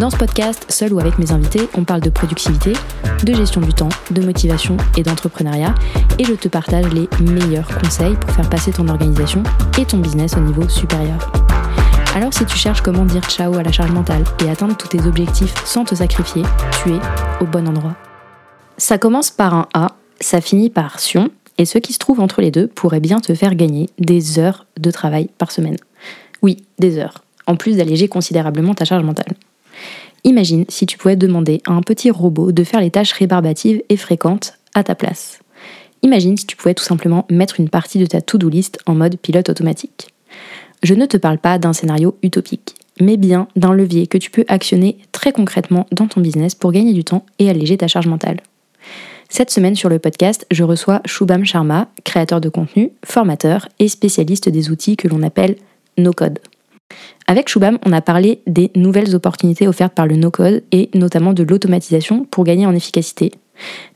Dans ce podcast, seul ou avec mes invités, on parle de productivité, de gestion du temps, de motivation et d'entrepreneuriat, et je te partage les meilleurs conseils pour faire passer ton organisation et ton business au niveau supérieur. Alors si tu cherches comment dire ciao à la charge mentale et atteindre tous tes objectifs sans te sacrifier, tu es au bon endroit. Ça commence par un A, ça finit par Sion, et ce qui se trouve entre les deux pourrait bien te faire gagner des heures de travail par semaine. Oui, des heures, en plus d'alléger considérablement ta charge mentale. Imagine si tu pouvais demander à un petit robot de faire les tâches rébarbatives et fréquentes à ta place. Imagine si tu pouvais tout simplement mettre une partie de ta to-do list en mode pilote automatique. Je ne te parle pas d'un scénario utopique, mais bien d'un levier que tu peux actionner très concrètement dans ton business pour gagner du temps et alléger ta charge mentale. Cette semaine sur le podcast, je reçois Shubham Sharma, créateur de contenu, formateur et spécialiste des outils que l'on appelle no-code. Avec Shubham, on a parlé des nouvelles opportunités offertes par le no-code et notamment de l'automatisation pour gagner en efficacité.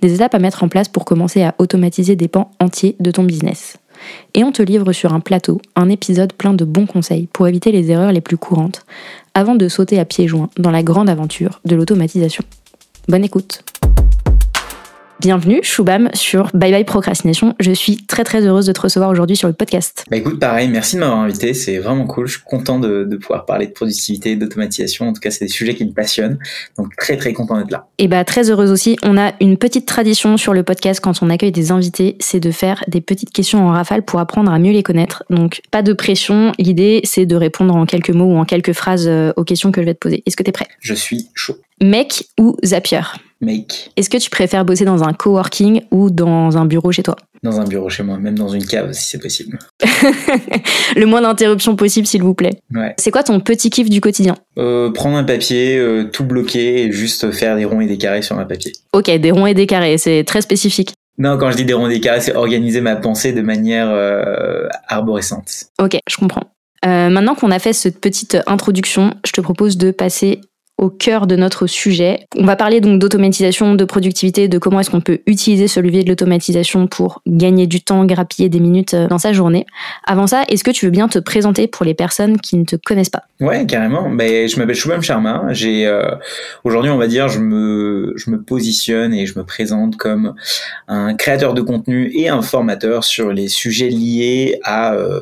Des étapes à mettre en place pour commencer à automatiser des pans entiers de ton business. Et on te livre sur un plateau un épisode plein de bons conseils pour éviter les erreurs les plus courantes avant de sauter à pieds joints dans la grande aventure de l'automatisation. Bonne écoute! Bienvenue, Shubham, sur Bye Bye Procrastination. Je suis très très heureuse de te recevoir aujourd'hui sur le podcast. Bah écoute, pareil, merci de m'avoir invité. C'est vraiment cool. Je suis content de, pouvoir parler de productivité, d'automatisation. En tout cas, c'est des sujets qui me passionnent. Donc très très content d'être là. Et bah très heureuse aussi. On a une petite tradition sur le podcast quand on accueille des invités, c'est de faire des petites questions en rafale pour apprendre à mieux les connaître. Donc pas de pression. L'idée, c'est de répondre en quelques mots ou en quelques phrases euh, aux questions que je vais te poser. Est-ce que tu es prêt? Je suis chaud. Mec ou Zapier? Make. Est-ce que tu préfères bosser dans un coworking ou dans un bureau chez toi? Dans un bureau chez moi, même dans une cave si c'est possible. le moins d'interruptions possible, s'il vous plaît. Ouais. C'est quoi ton petit kiff du quotidien? Euh, Prendre un papier, euh, tout bloquer et juste faire des ronds et des carrés sur un papier. Ok, des ronds et des carrés, c'est très spécifique. Non, quand je dis des ronds et des carrés, c'est organiser ma pensée de manière euh, arborescente. Ok, je comprends. maintenant qu'on a fait cette petite introduction, je te propose de passer au cœur de notre sujet. On va parler donc d'automatisation, de productivité, de comment est-ce qu'on peut utiliser ce levier de l'automatisation pour gagner du temps, grappiller des minutes euh, dans sa journée. Avant ça, est-ce que tu veux bien te présenter pour les personnes qui ne te connaissent pas? Ouais, carrément. Ben, je m'appelle Shubham Sharma. J'ai euh, aujourd'hui, on va dire, je me je me positionne et je me présente comme un créateur de contenu et un formateur sur les sujets liés à euh,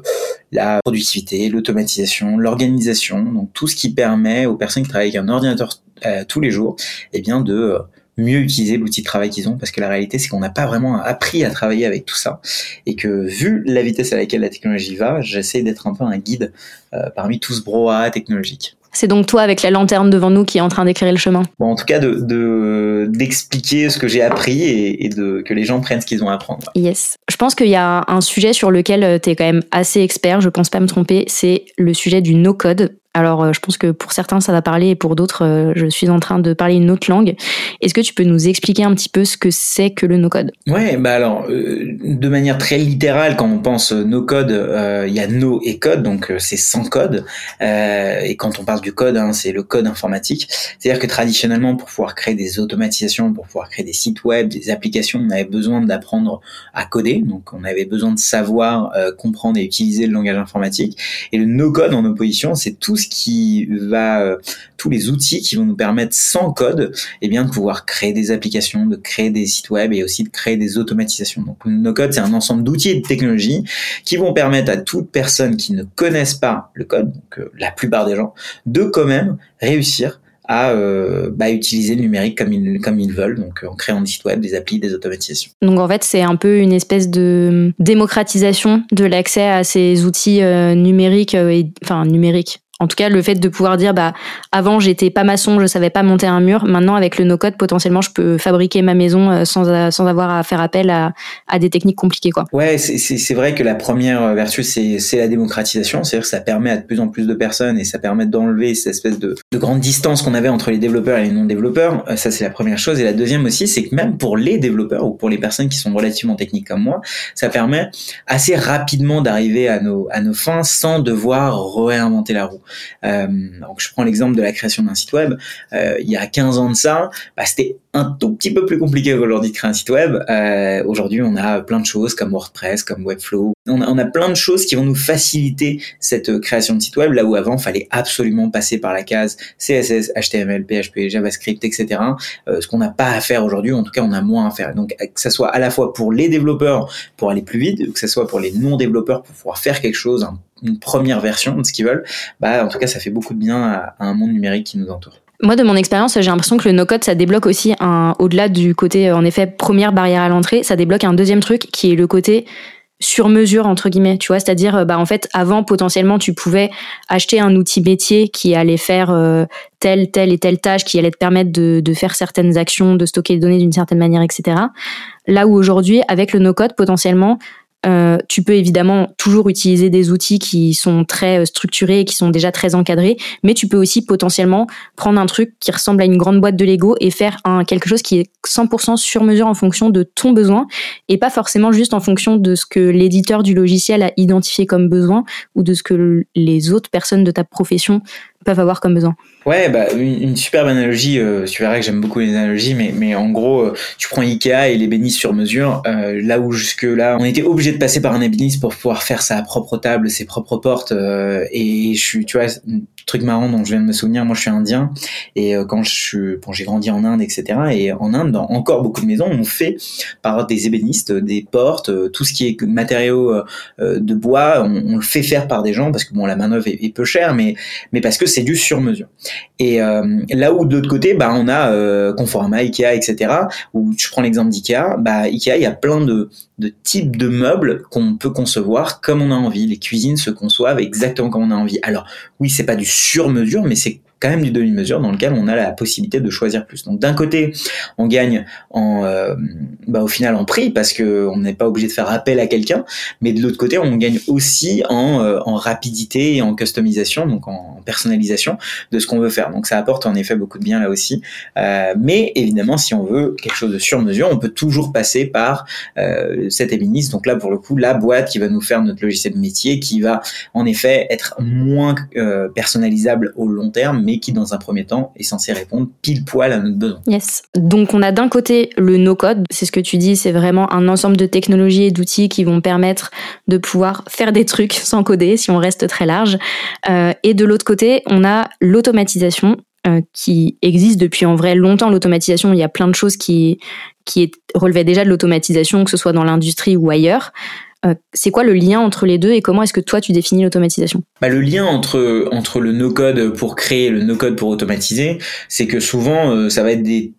la productivité, l'automatisation, l'organisation, donc tout ce qui permet aux personnes qui travaillent avec un ordinateur euh, tous les jours, eh bien de euh, mieux utiliser l'outil de travail qu'ils ont parce que la réalité c'est qu'on n'a pas vraiment appris à travailler avec tout ça et que vu la vitesse à laquelle la technologie va, j'essaie d'être un peu un guide euh, parmi tout ce brouhaha technologique. C'est donc toi avec la lanterne devant nous qui est en train d'éclairer le chemin. Bon, en tout cas, de d'expliquer ce que j'ai appris et, de que les gens prennent ce qu'ils ont à apprendre. Yes. Je pense qu'il y a un sujet sur lequel tu es quand même assez expert, je pense pas me tromper, c'est le sujet du no-code. Alors, euh, je pense que pour certains, ça va parler et pour d'autres, euh, je suis en train de parler une autre langue. Est-ce que tu peux nous expliquer un petit peu ce que c'est que le no-code? Ouais, bah alors, euh, de manière très littérale, quand on pense no-code, il y a no et code, donc c'est sans code. et quand on parle du code, hein, c'est le code informatique. C'est-à-dire que traditionnellement, pour pouvoir créer des automatisations, pour pouvoir créer des sites web, des applications, on avait besoin d'apprendre à coder. Donc, on avait besoin de savoir comprendre et utiliser le langage informatique. Et le no-code en opposition, c'est tout qui va, euh, tous les outils qui vont nous permettre sans code, eh bien, de pouvoir créer des applications, de créer des sites web et aussi de créer des automatisations. Donc, no code, c'est un ensemble d'outils et de technologies qui vont permettre à toute personne qui ne connaissent pas le code, donc euh, la plupart des gens, de quand même réussir à euh, bah, utiliser le numérique comme ils, veulent, donc en créant des sites web, des applis, des automatisations. Donc en fait, c'est un peu une espèce de démocratisation de l'accès à ces outils numériques, et, enfin numériques, En tout cas, le fait de pouvoir dire, bah, avant, j'étais pas maçon, je savais pas monter un mur. Maintenant, avec le no-code, potentiellement, je peux fabriquer ma maison euh, sans, sans avoir à faire appel à, à des techniques compliquées, quoi. Ouais, c'est vrai que la première vertu, c'est la démocratisation. C'est-à-dire que ça permet à de plus en plus de personnes et ça permet d'enlever cette espèce de, de grande distance qu'on avait entre les développeurs et les non-développeurs. Euh, ça, c'est la première chose. Et la deuxième aussi, c'est que même pour les développeurs ou pour les personnes qui sont relativement techniques comme moi, ça permet assez rapidement d'arriver à nos, à nos fins sans devoir réinventer la roue. Euh, donc je prends l'exemple de la création d'un site web. Euh, il y a 15 ans de ça, bah, c'était un tout petit peu plus compliqué qu'aujourd'hui de créer un site web. Euh, aujourd'hui, on a plein de choses comme WordPress, comme Webflow. On a, plein de choses qui vont nous faciliter cette création de site web, là où avant, il fallait absolument passer par la case CSS, HTML, PHP, JavaScript, etc. Euh, ce qu'on n'a pas à faire aujourd'hui, en tout cas, on a moins à faire. Donc, que ça soit à la fois pour les développeurs pour aller plus vite, que ce soit pour les non-développeurs pour pouvoir faire quelque chose, une première version de ce qu'ils veulent, bah, en tout cas, ça fait beaucoup de bien à un monde numérique qui nous entoure. Moi, de mon expérience, j'ai l'impression que le no-code, ça débloque aussi un, au-delà du côté, en effet, première barrière à l'entrée, ça débloque un deuxième truc qui est le côté sur mesure entre guillemets tu vois? C'est-à-dire bah en fait avant potentiellement tu pouvais acheter un outil métier qui allait faire euh, telle telle et telle tâche qui allait te permettre de, de faire certaines actions de stocker les données d'une certaine manière etc là où aujourd'hui avec le no code potentiellement euh, tu peux évidemment toujours utiliser des outils qui sont très euh, structurés et qui sont déjà très encadrés, mais tu peux aussi potentiellement prendre un truc qui ressemble à une grande boîte de Lego et faire un, quelque chose qui est 100% sur mesure en fonction de ton besoin et pas forcément juste en fonction de ce que l'éditeur du logiciel a identifié comme besoin ou de ce que les autres personnes de ta profession peuvent avoir comme besoin. Ouais, bah, une, superbe analogie. Euh, tu verras que j'aime beaucoup les analogies, mais, mais en gros, euh, tu prends Ikea et l'ébéniste sur mesure. Euh, là où jusque là, on était obligé de passer par un ébéniste pour pouvoir faire sa propre table, ses propres portes. Et je suis, tu vois, truc marrant dont je viens de me souvenir, moi je suis indien et quand je bon, j'ai grandi en Inde, etc. Et en Inde, dans encore beaucoup de maisons, on fait par des ébénistes des portes, tout ce qui est matériaux de bois, on, le fait faire par des gens parce que bon, la main d'œuvre est, peu chère, mais mais parce que c'est du sur mesure. Et là où de l'autre côté, bah on a Conforama, Ikea, etc. Où je prends l'exemple d'Ikea, bah Ikea, il y a plein de de types de meubles qu'on peut concevoir comme on a envie. Les cuisines se conçoivent exactement comme on a envie. Alors oui, c'est pas du sur mesure, mais c'est quand même du demi-mesure dans lequel on a la possibilité de choisir plus. Donc d'un côté, on gagne en, euh, bah, au final en prix parce que on n'est pas obligé de faire appel à quelqu'un, mais de l'autre côté, on gagne aussi en, euh, en rapidité et en customisation, donc en personnalisation de ce qu'on veut faire. Donc ça apporte en effet beaucoup de bien là aussi. Euh, mais évidemment, si on veut quelque chose de sur mesure, on peut toujours passer par euh, cet ébéniste. Donc là, pour le coup, la boîte qui va nous faire notre logiciel de métier, qui va en effet être moins euh, personnalisable au long terme, qui dans un premier temps est censé répondre pile poil à notre besoin. Yes. Donc on a d'un côté le no-code, c'est ce que tu dis, c'est vraiment un ensemble de technologies et d'outils qui vont permettre de pouvoir faire des trucs sans coder si on reste très large. Euh, et de l'autre côté, on a l'automatisation euh, qui existe depuis en vrai longtemps. L'automatisation, il y a plein de choses qui qui relevaient déjà de l'automatisation, que ce soit dans l'industrie ou ailleurs. Euh, c'est quoi le lien entre les deux et comment est-ce que toi tu définis l'automatisation? Bah, Le lien entre, entre le no-code pour créer et le no-code pour automatiser, c'est que souvent euh, ça va être des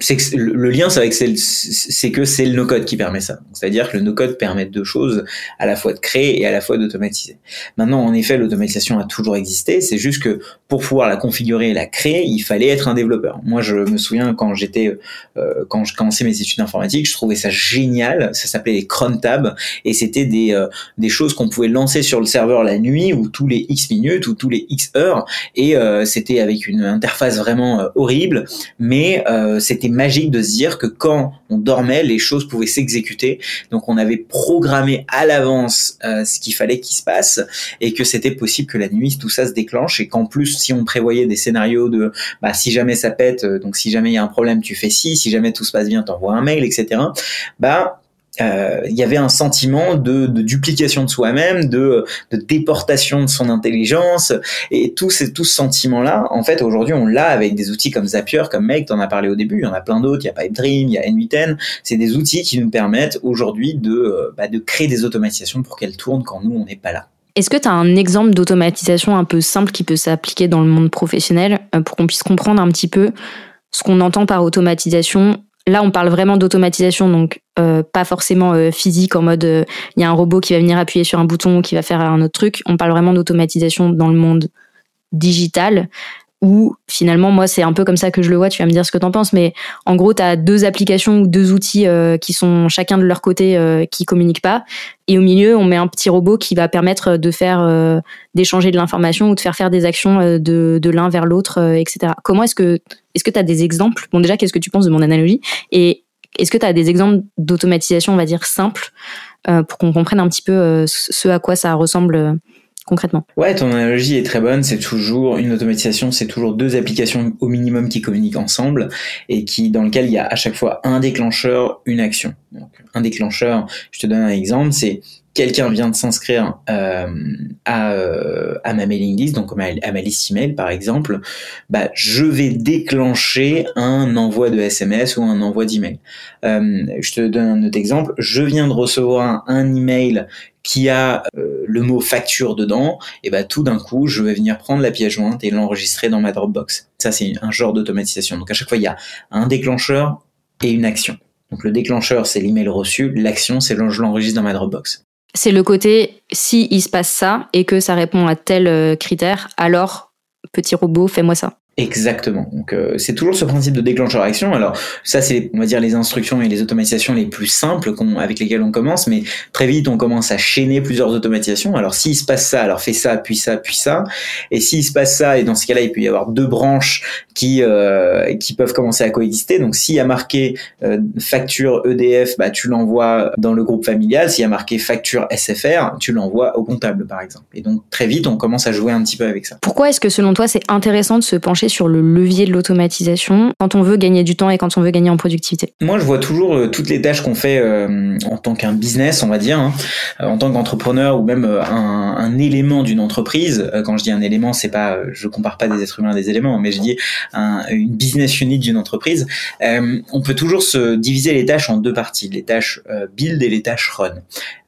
c'est que le lien, c'est que c'est le no-code qui permet ça. C'est-à-dire que le no-code permet deux choses, à la fois de créer et à la fois d'automatiser. Maintenant, en effet, l'automatisation a toujours existé. C'est juste que pour pouvoir la configurer et la créer, il fallait être un développeur. Moi, je me souviens quand j'étais, euh, quand je commençais mes études d'informatique, je trouvais ça génial. Ça s'appelait les cron tabs et c'était des euh, des choses qu'on pouvait lancer sur le serveur la nuit ou tous les X minutes ou tous les X heures et euh, c'était avec une interface vraiment horrible, mais c'était magique de se dire que quand on dormait, les choses pouvaient s'exécuter. Donc on avait programmé à l'avance euh, ce qu'il fallait qu'il se passe et que c'était possible que la nuit tout ça se déclenche et qu'en plus si on prévoyait des scénarios de bah si jamais ça pète, euh, donc si jamais il y a un problème tu fais ci, si jamais tout se passe bien t'envoies un mail, etc. Bah euh, il y avait un sentiment de, de duplication de soi-même, de, de, déportation de son intelligence, et tout, ces, tout ce sentiment-là, en fait, aujourd'hui, on l'a avec des outils comme Zapier, comme Make, t'en as parlé au début, il y en a plein d'autres, il y a Pipedream, il y a N8N, c'est des outils qui nous permettent aujourd'hui de, euh, bah, de créer des automatisations pour qu'elles tournent quand nous, on n'est pas là. Est-ce que tu as un exemple d'automatisation un peu simple qui peut s'appliquer dans le monde professionnel euh, pour qu'on puisse comprendre un petit peu ce qu'on entend par automatisation Là, on parle vraiment d'automatisation, donc euh, pas forcément euh, physique en mode euh, il y a un robot qui va venir appuyer sur un bouton qui va faire un autre truc. On parle vraiment d'automatisation dans le monde digital où finalement moi c'est un peu comme ça que je le vois, tu vas me dire ce que t'en penses, mais en gros tu as deux applications ou deux outils euh, qui sont chacun de leur côté euh, qui communiquent pas, et au milieu on met un petit robot qui va permettre de faire euh, d'échanger de l'information ou de faire faire des actions de, de l'un vers l'autre, etc. Comment est-ce que est-ce que tu as des exemples? Bon déjà qu'est-ce que tu penses de mon analogie? Et est-ce que tu as des exemples d'automatisation on va dire simples pour qu'on comprenne un petit peu ce à quoi ça ressemble Ouais, ton analogie est très bonne. C'est toujours une automatisation, c'est toujours deux applications au minimum qui communiquent ensemble et qui dans lequel il y a à chaque fois un déclencheur, une action. Un déclencheur, je te donne un exemple, c'est quelqu'un vient de s'inscrire euh, à, euh, à ma mailing list, donc à ma, à ma liste email par exemple, bah, je vais déclencher un envoi de SMS ou un envoi d'email. Euh, je te donne un autre exemple. Je viens de recevoir un email qui a euh, le mot facture dedans, et bah tout d'un coup, je vais venir prendre la pièce jointe et l'enregistrer dans ma Dropbox. Ça, c'est un genre d'automatisation. Donc à chaque fois, il y a un déclencheur et une action. Donc le déclencheur, c'est l'email reçu, l'action, c'est je l'enregistre dans ma Dropbox. C'est le côté si il se passe ça et que ça répond à tel euh, critère, alors petit robot, fais-moi ça. Exactement. Donc euh, c'est toujours ce principe de déclencheur action. Alors ça c'est on va dire les instructions et les automatisations les plus simples avec lesquelles on commence, mais très vite on commence à chaîner plusieurs automatisations. Alors s'il se passe ça, alors fais ça, puis ça, puis ça. Et s'il se passe ça, et dans ce cas-là il peut y avoir deux branches qui euh, qui peuvent commencer à coexister. Donc s'il y a marqué euh, facture EDF, bah tu l'envoies dans le groupe familial. S'il y a marqué facture SFR, tu l'envoies au comptable par exemple. Et donc très vite on commence à jouer un petit peu avec ça. Pourquoi est-ce que selon toi c'est intéressant de se pencher sur le levier de l'automatisation quand on veut gagner du temps et quand on veut gagner en productivité Moi, je vois toujours euh, toutes les tâches qu'on fait euh, en tant qu'un business, on va dire, hein, euh, en tant qu'entrepreneur ou même un, élément d'une entreprise. quand je dis un élément, c'est pas, je compare pas des êtres humains à des éléments, mais je dis un, une business unit d'une entreprise. on peut toujours se diviser les tâches en deux parties, les tâches build et les tâches run.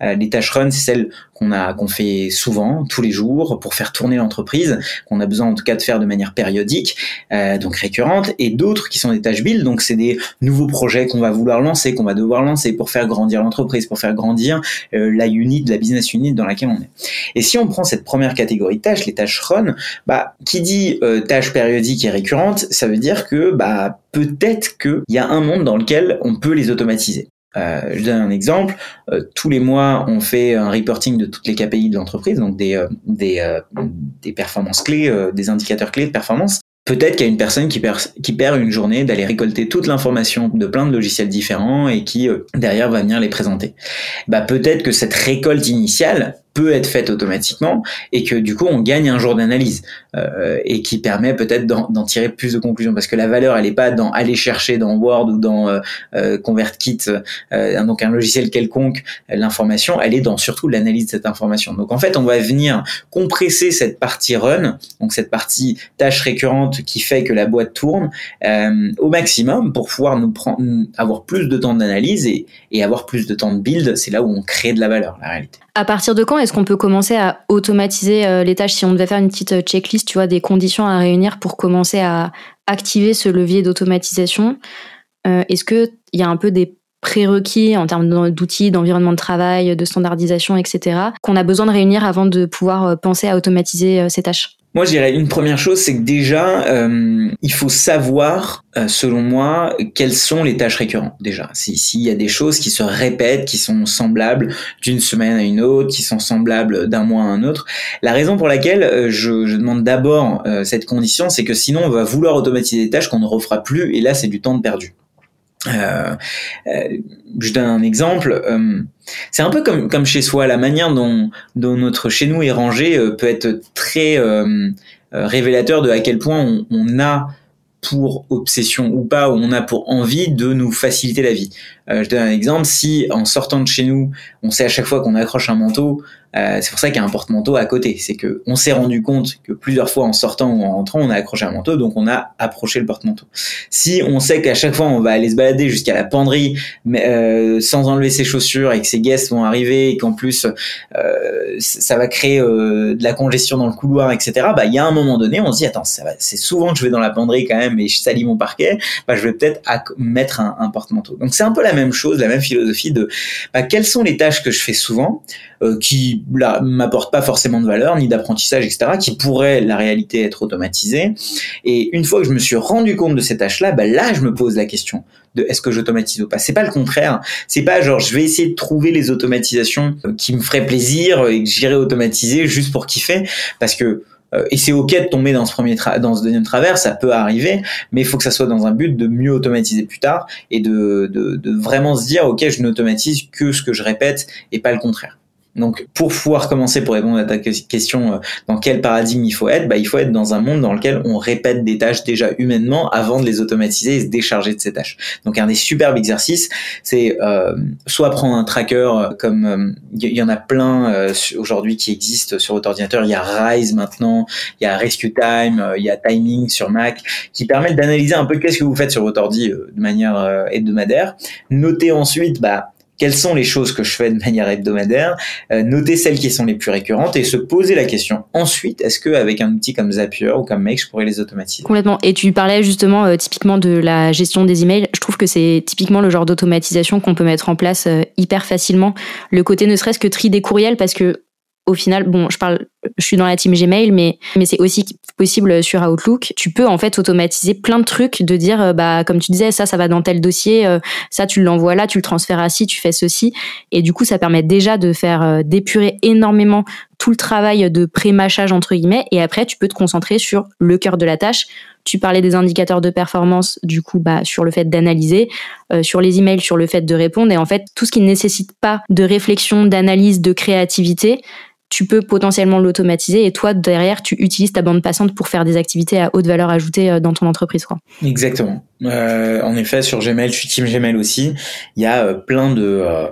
les tâches run, c'est celles qu'on a qu'on fait souvent, tous les jours, pour faire tourner l'entreprise, qu'on a besoin en tout cas de faire de manière périodique, euh, donc récurrente, et d'autres qui sont des tâches build, donc c'est des nouveaux projets qu'on va vouloir lancer, qu'on va devoir lancer pour faire grandir l'entreprise, pour faire grandir euh, la unit, la business unit dans laquelle on est. Et si on prend cette première catégorie de tâches, les tâches run, bah qui dit euh, tâches périodiques et récurrentes, ça veut dire que bah peut-être qu'il y a un monde dans lequel on peut les automatiser. Euh, je donne un exemple. Euh, tous les mois, on fait un reporting de toutes les KPI de l'entreprise, donc des, euh, des, des performances clés, des indicateurs clés de performance. Peut-être qu'il y a une personne qui perd, qui perd une journée d'aller récolter toute l'information de plein de logiciels différents et qui derrière va venir les présenter. Bah peut-être que cette récolte initiale, peut être faite automatiquement et que du coup on gagne un jour d'analyse euh, et qui permet peut-être d'en tirer plus de conclusions. Parce que la valeur elle est pas dans aller chercher dans Word ou dans euh, euh ConvertKit euh, donc un logiciel quelconque l'information. Elle est dans surtout l'analyse de cette information. Donc en fait on va venir compresser cette partie run donc cette partie tâche récurrente qui fait que la boîte tourne euh, au maximum pour pouvoir nous prendre avoir plus de temps d'analyse et, et avoir plus de temps de build. C'est là où on crée de la valeur la réalité. À partir de quand est-ce qu'on peut commencer à automatiser euh, les tâches si on devait faire une petite euh, checklist, tu vois, des conditions à réunir pour commencer à activer ce levier d'automatisation? Euh, Est-ce qu'il y a un peu des prérequis en termes d'outils, d'environnement de travail, de standardisation, etc., qu'on a besoin de réunir avant de pouvoir penser à automatiser ces tâches? Moi, je dirais une première chose, c'est que déjà, euh, il faut savoir, euh, selon moi, quelles sont les tâches récurrentes. Déjà, s'il y a des choses qui se répètent, qui sont semblables d'une semaine à une autre, qui sont semblables d'un mois à un autre. La raison pour laquelle euh, je, je, demande d'abord cette condition, c'est que sinon, on va vouloir automatiser des tâches qu'on ne refera plus, et là, c'est du temps de perdu. Euh, euh, je donne un exemple. Euh, c'est un peu comme, chez soi, la manière dont, notre chez nous est rangé peut être très révélateur de à quel point on, a pour obsession ou pas, on a pour envie de nous faciliter la vie. Je donne un exemple. Si en sortant de chez nous, on sait à chaque fois qu'on accroche un manteau, euh, c'est pour ça qu'il y a un porte-manteau à côté. C'est que on s'est rendu compte que plusieurs fois en sortant ou en rentrant, on a accroché un manteau, donc on a approché le porte-manteau. Si on sait qu'à chaque fois on va aller se balader jusqu'à la penderie, mais euh, sans enlever ses chaussures et que ses guests vont arriver et qu'en plus euh, ça va créer euh, de la congestion dans le couloir, etc. Bah il y a un moment donné, on se dit attends, c'est souvent que je vais dans la penderie quand même et je salis mon parquet, bah je vais peut-être mettre un, un porte-manteau. Donc c'est un peu la même chose, la même philosophie de bah, quelles sont les tâches que je fais souvent, euh, qui là m'apportent pas forcément de valeur ni d'apprentissage, etc., qui pourraient la réalité être automatisées. Et une fois que je me suis rendu compte de ces tâches-là, bah, là je me pose la question de est-ce que j'automatise ou pas? C'est pas le contraire. C'est pas genre je vais essayer de trouver les automatisations euh, qui me feraient plaisir et que j'irai automatiser juste pour kiffer, parce que et c'est ok de tomber dans ce premier dans ce deuxième travers, ça peut arriver, mais il faut que ça soit dans un but de mieux automatiser plus tard et de, de, de vraiment se dire ok je n'automatise que ce que je répète et pas le contraire. Donc, pour pouvoir commencer, pour répondre à ta question, euh, dans quel paradigme il faut être, bah, il faut être dans un monde dans lequel on répète des tâches déjà humainement avant de les automatiser et se décharger de ces tâches. Donc, un des superbes exercices, c'est euh, soit prendre un tracker euh, comme il y, en a plein aujourd'hui qui existent sur votre ordinateur. Il y a Rise maintenant, il y a Rescue Time, il y a Timing sur Mac, qui permettent d'analyser un peu qu'est-ce que vous faites sur votre ordi de manière hebdomadaire. Notez ensuite, bah quelles sont les choses que je fais de manière hebdomadaire, euh, noter celles qui sont les plus récurrentes et se poser la question ensuite, est-ce qu'avec un outil comme Zapier ou comme Make, je pourrais les automatiser? Complètement. Et tu parlais justement euh, typiquement de la gestion des emails. Je trouve que c'est typiquement le genre d'automatisation qu'on peut mettre en place euh, hyper facilement. Le côté ne serait-ce que tri des courriels parce que au final, bon, je parle, je suis dans la team Gmail, mais, mais c'est aussi possible sur Outlook. Tu peux en fait automatiser plein de trucs, de dire, euh, bah, comme tu disais, ça, ça va dans tel dossier, euh, ça, tu l'envoies là, tu le transfères à ci, tu fais ceci. Et du coup, ça permet déjà de faire euh, d'épurer énormément tout le travail de pré-mâchage, entre guillemets. Et après, tu peux te concentrer sur le cœur de la tâche. Tu parlais des indicateurs de performance, du coup, bah, sur le fait d'analyser, sur les emails, sur le fait de répondre. Et en fait, tout ce qui ne nécessite pas de réflexion, d'analyse, de créativité, tu peux potentiellement l'automatiser et toi derrière tu utilises ta bande passante pour faire des activités à haute valeur ajoutée euh, dans ton entreprise quoi. Exactement. Euh, en effet sur Gmail, je suis team Gmail aussi. Il y a euh, plein de euh,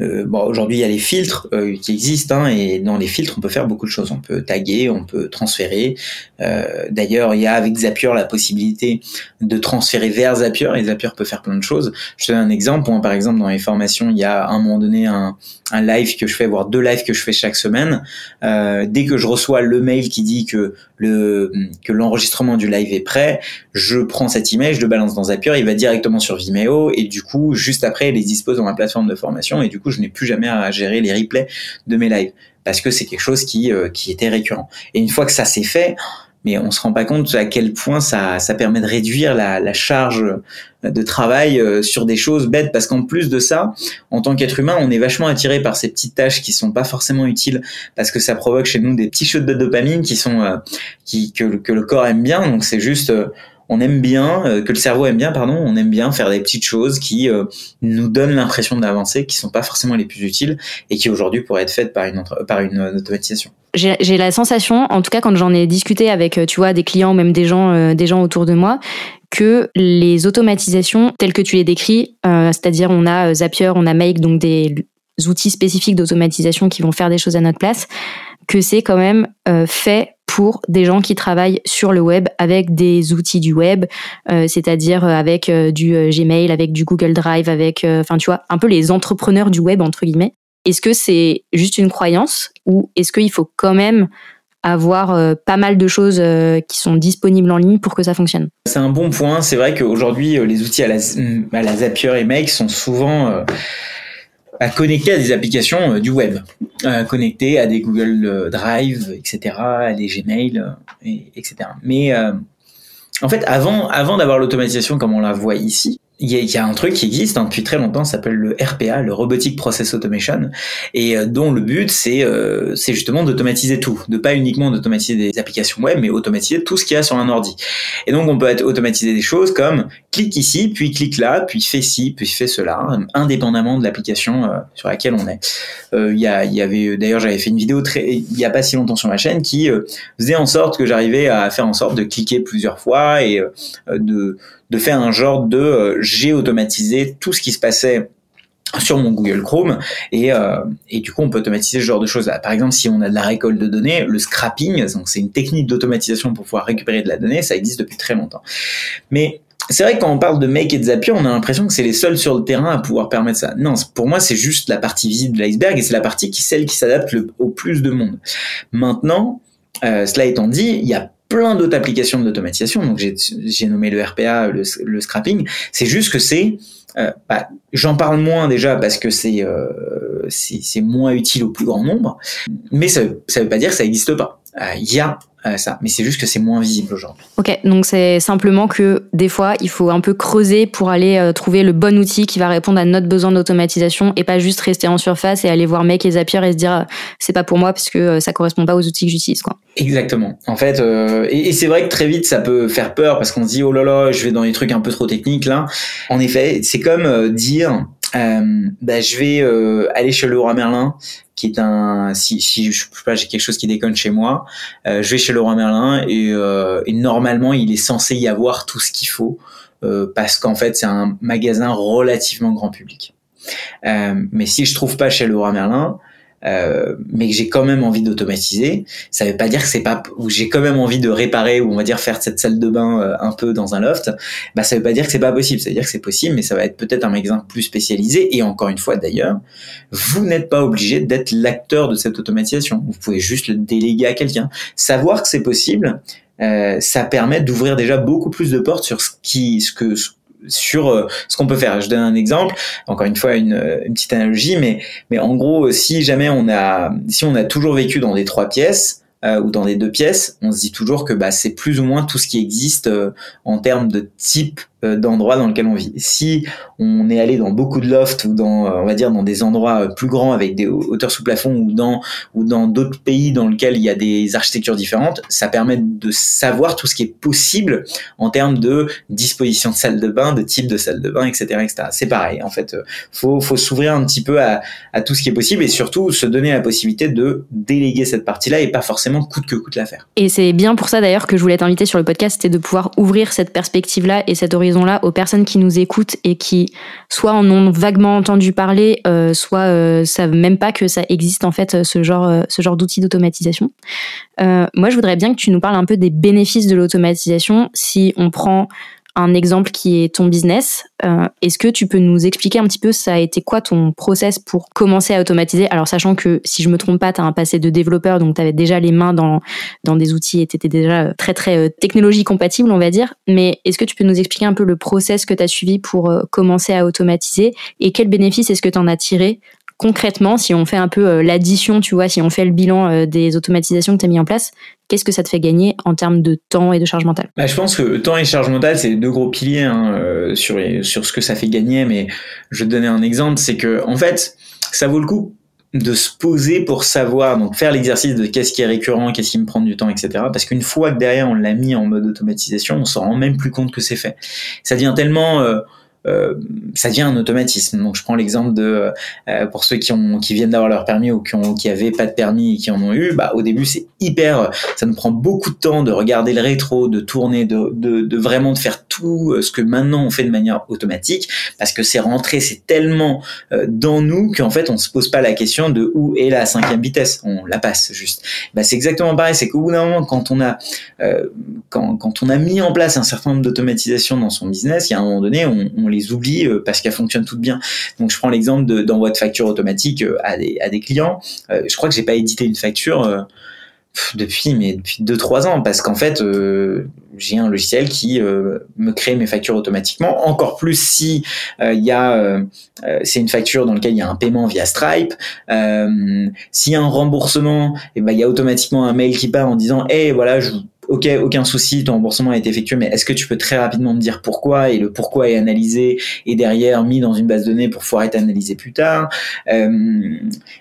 bon, aujourd'hui, il y a les filtres euh, qui existent, hein, et dans les filtres, on peut faire beaucoup de choses. On peut taguer, on peut transférer. Euh, D'ailleurs, il y a avec Zapier la possibilité de transférer vers Zapier, et Zapier peut faire plein de choses. Je te donne un exemple. Moi, par exemple, dans les formations, il y a à un moment donné un, un live que je fais, voire deux lives que je fais chaque semaine. Euh, dès que je reçois le mail qui dit que le que l'enregistrement du live est prêt, je prends cette image, je le balance dans Zapier, il va directement sur Vimeo, et du coup, juste après, il les dispose dans ma plateforme de formation, et du coup je n'ai plus jamais à gérer les replays de mes lives parce que c'est quelque chose qui, euh, qui était récurrent. Et une fois que ça s'est fait, mais on se rend pas compte à quel point ça, ça permet de réduire la, charge de travail euh, sur des choses bêtes parce qu'en plus de ça, en tant qu'être humain, on est vachement attiré par ces petites tâches qui sont pas forcément utiles parce que ça provoque chez nous des petits shots de dopamine qui sont euh, que, le corps aime bien. Donc c'est juste on aime bien, euh, que le cerveau aime bien, pardon, on aime bien faire des petites choses qui euh, nous donnent l'impression d'avancer, qui sont pas forcément les plus utiles et qui aujourd'hui pourraient être faites par une, par une automatisation. J'ai la sensation, en tout cas quand j'en ai discuté avec, euh, tu vois, des clients ou même des gens, des gens autour de moi, que les automatisations telles que tu les décris, c'est-à-dire on a Zapier, on a Make, donc des outils spécifiques d'automatisation qui vont faire des choses à notre place, que c'est quand même fait pour des gens qui travaillent sur le web avec des outils du web, euh, c'est-à-dire euh, avec euh, du Gmail, avec du Google Drive, avec, enfin tu vois, un peu les entrepreneurs du web entre guillemets. Est-ce que c'est juste une croyance ou est-ce qu'il faut quand même avoir pas mal de choses qui sont disponibles en ligne pour que ça fonctionne? C'est un bon point. C'est vrai qu'aujourd'hui, les outils à la Zapier et Make sont souvent à connecter à des applications euh, du web, à connecter à des Google euh, Drive, etc., à des Gmail, euh, et, etc. Mais en fait, avant, avant d'avoir l'automatisation comme on la voit ici, il y, a, un truc qui existe hein, depuis très longtemps, ça s'appelle le RPA, le Robotic Process Automation, et euh, dont le but c'est euh, c'est justement d'automatiser tout, de pas uniquement d'automatiser des applications web, mais automatiser tout ce qu'il y a sur un ordi. Et donc on peut automatiser des choses comme clique ici, puis clique là, puis fais ci, puis fais cela, indépendamment de l'application euh, sur laquelle on est. Il y, y avait d'ailleurs j'avais fait une vidéo très il y a pas si longtemps sur ma chaîne qui faisait en sorte que j'arrivais à faire en sorte de cliquer plusieurs fois et de de faire un genre de euh, j'ai automatisé tout ce qui se passait sur mon Google Chrome et, euh, et du coup on peut automatiser ce genre de choses Par exemple si on a de la récolte de données, le scrapping, donc c'est une technique d'automatisation pour pouvoir récupérer de la donnée, ça existe depuis très longtemps. Mais c'est vrai que quand on parle de Make et Zapier, on a l'impression que c'est les seuls sur le terrain à pouvoir permettre ça. Non, pour moi c'est juste la partie visible de l'iceberg et c'est la partie qui celle qui s'adapte au plus de monde. Maintenant, euh, cela étant dit, il y a plein d'autres applications d'automatisation. Donc j'ai nommé le RPA, le, scrapping. C'est juste que c'est, euh, bah, j'en parle moins déjà parce que c'est euh, c'est moins utile au plus grand nombre, mais ça ça veut pas dire que ça n'existe pas. Il y a ça. Mais c'est juste que c'est moins visible aujourd'hui. Ok, donc c'est simplement que des fois, il faut un peu creuser pour aller euh, trouver le bon outil qui va répondre à notre besoin d'automatisation et pas juste rester en surface et aller voir mec et Zapier et se dire euh, c'est pas pour moi parce que euh, ça correspond pas aux outils que j'utilise. Quoi. Exactement. En fait, et, c'est vrai que très vite ça peut faire peur parce qu'on se dit oh là là, je vais dans des trucs un peu trop techniques là. En effet, c'est comme dire bah, je vais aller chez Leroy Merlin qui est un si, si je sais pas j'ai quelque chose qui déconne chez moi. Euh, je vais chez Leroy Merlin et, euh, et, normalement il est censé y avoir tout ce qu'il faut euh, parce qu'en fait c'est un magasin relativement grand public. Euh, mais si je trouve pas chez Leroy Merlin euh, mais j'ai quand même envie d'automatiser, ça veut pas dire que c'est pas ou j'ai quand même envie de réparer ou on va dire faire cette salle de bain euh, un peu dans un loft, bah ça veut pas dire que c'est pas possible, ça veut dire que c'est possible, mais ça va être peut-être un magasin plus spécialisé. Et encore une fois d'ailleurs, vous n'êtes pas obligé d'être l'acteur de cette automatisation, vous pouvez juste le déléguer à quelqu'un. Savoir que c'est possible, euh, ça permet d'ouvrir déjà beaucoup plus de portes sur ce qui, ce que, sur euh, ce qu'on peut faire. Je donne un exemple, encore une fois une, une, petite analogie, mais mais en gros, si jamais on a si on a toujours vécu dans des trois pièces, euh, ou dans des deux pièces, on se dit toujours que bah, c'est plus ou moins tout ce qui existe euh, en termes de type euh, d'endroits dans lequel on vit. Si on est allé dans beaucoup de lofts ou dans, on va dire, dans des endroits plus grands avec des hauteurs sous plafond ou dans ou dans d'autres pays dans lesquels il y a des architectures différentes, ça permet de savoir tout ce qui est possible en termes de disposition de salle de bain, de type de salle de bain, etc., etc. C'est pareil. En fait, faut faut s'ouvrir un petit peu à, à tout ce qui est possible et surtout se donner la possibilité de déléguer cette partie-là et pas forcément coûte que coûte l'affaire. Et c'est bien pour ça d'ailleurs que je voulais t'inviter sur le podcast, c'était de pouvoir ouvrir cette perspective-là et cet horizon-là aux personnes qui nous écoutent et qui soit en ont vaguement entendu parler, euh, soit euh, savent même pas que ça existe en fait ce genre, euh, ce genre d'outils d'automatisation. Euh, moi, je voudrais bien que tu nous parles un peu des bénéfices de l'automatisation si on prend un exemple qui est ton business. Euh, Est-ce que tu peux nous expliquer un petit peu ça a été quoi ton process pour commencer à automatiser? Alors sachant que si je me trompe pas, tu as un passé de développeur, donc tu avais déjà les mains dans, dans des outils et tu déjà très très euh, technologie compatible, on va dire. Mais est-ce que tu peux nous expliquer un peu le process que tu as suivi pour euh, commencer à automatiser et quels bénéfices est-ce que tu en as tiré concrètement, si on fait un peu euh, l'addition, tu vois, si on fait le bilan euh, des automatisations que tu as mis en place, qu'est-ce que ça te fait gagner en termes de temps et de charge mentale? Bah, Je pense que temps et charge mentale, c'est deux gros piliers hein, euh, sur, sur ce que ça fait gagner, mais je vais te donner un exemple, c'est que en fait, ça vaut le coup de se poser pour savoir, donc faire l'exercice de qu'est-ce qui est récurrent, qu'est-ce qui me prend du temps, etc. Parce qu'une fois que derrière on l'a mis en mode automatisation, on s'en rend même plus compte que c'est fait. Ça devient tellement... Euh, ça devient un automatisme. Donc je prends l'exemple de euh, pour ceux qui ont qui viennent d'avoir leur permis ou qui ont qui avaient pas de permis et qui en ont eu, bah au début c'est hyper ça nous prend beaucoup de temps de regarder le rétro, de tourner de, de, de vraiment de faire tout euh, ce que maintenant on fait de manière automatique parce que c'est rentré, c'est tellement dans nous qu'en fait on se pose pas la question de où est la cinquième vitesse, on la passe juste. Bah c'est exactement pareil, c'est qu'au bout d'un moment quand on a quand, quand on a mis en place un certain nombre d'automatisation dans son business, il y a un moment donné on, on les oublie euh, parce qu'elles fonctionnent toutes bien. Donc je prends l'exemple d'envoi de, facture automatique euh, à des, clients. Euh, je crois que j'ai pas édité une facture depuis mais depuis deux trois ans parce qu'en fait j'ai un logiciel qui me crée mes factures automatiquement encore plus si il y a c'est une facture dans laquelle il y a un paiement via Stripe s'il y a un remboursement et eh ben il y a automatiquement un mail qui part en disant hey voilà je ok, aucun souci, ton remboursement a été effectué, mais est-ce que tu peux très rapidement me dire pourquoi et le pourquoi est analysé et derrière mis dans une base de données pour pouvoir être analysé plus tard? Euh,